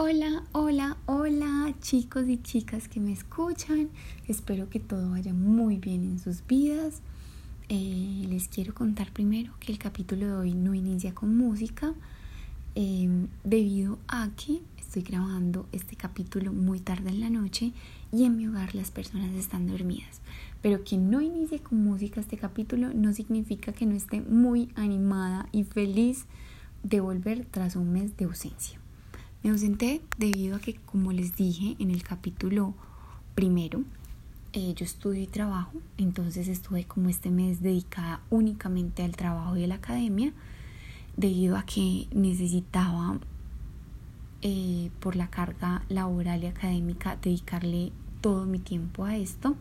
Hola, hola, hola chicos y chicas que me escuchan. Espero que todo vaya muy bien en sus vidas. Eh, les quiero contar primero que el capítulo de hoy no inicia con música em, debido a que estoy grabando este capítulo muy tarde en la noche y en mi hogar las personas están dormidas. Pero que no inicie con música este capítulo no significa que no esté muy animada y feliz de volver tras un mes de ausencia. Me ausenté debido a que, como les dije en el capítulo primero, eh, yo estudio y trabajo, entonces estuve como este mes dedicada únicamente al trabajo y a la academia, debido a que necesitaba, eh, por la carga laboral y académica, dedicarle todo mi tiempo a esto.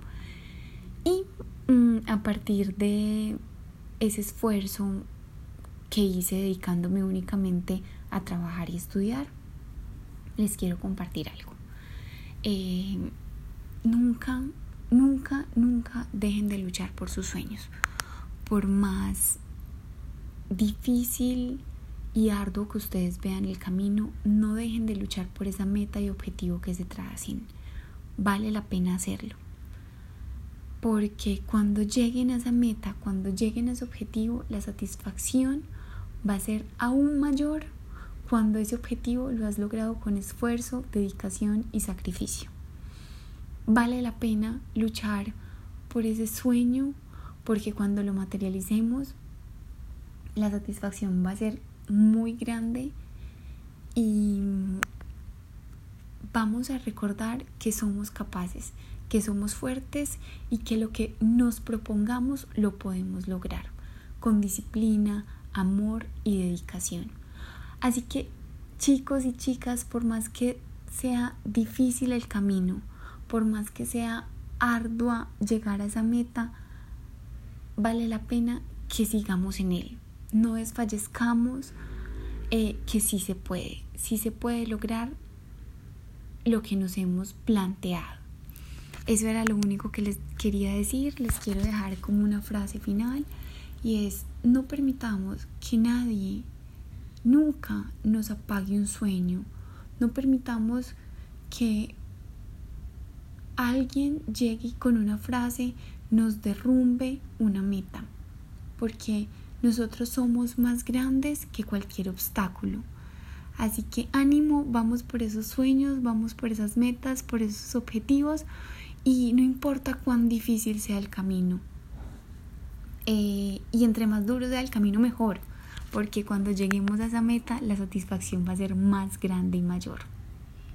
Y mm, a partir de ese esfuerzo que hice dedicándome únicamente a trabajar y estudiar, les quiero compartir algo. Eh, nunca, nunca, nunca dejen de luchar por sus sueños. Por más difícil y arduo que ustedes vean el camino, no dejen de luchar por esa meta y objetivo que se tracen. Vale la pena hacerlo. Porque cuando lleguen a esa meta, cuando lleguen a ese objetivo, la satisfacción va a ser aún mayor cuando ese objetivo lo has logrado con esfuerzo, dedicación y sacrificio. Vale la pena luchar por ese sueño porque cuando lo materialicemos la satisfacción va a ser muy grande y vamos a recordar que somos capaces, que somos fuertes y que lo que nos propongamos lo podemos lograr con disciplina, amor y dedicación. Así que chicos y chicas, por más que sea difícil el camino, por más que sea ardua llegar a esa meta, vale la pena que sigamos en él. No desfallezcamos, eh, que sí se puede, sí se puede lograr lo que nos hemos planteado. Eso era lo único que les quería decir. Les quiero dejar como una frase final y es, no permitamos que nadie Nunca nos apague un sueño. No permitamos que alguien llegue con una frase nos derrumbe una meta. Porque nosotros somos más grandes que cualquier obstáculo. Así que ánimo, vamos por esos sueños, vamos por esas metas, por esos objetivos y no importa cuán difícil sea el camino. Eh, y entre más duro sea el camino, mejor porque cuando lleguemos a esa meta la satisfacción va a ser más grande y mayor.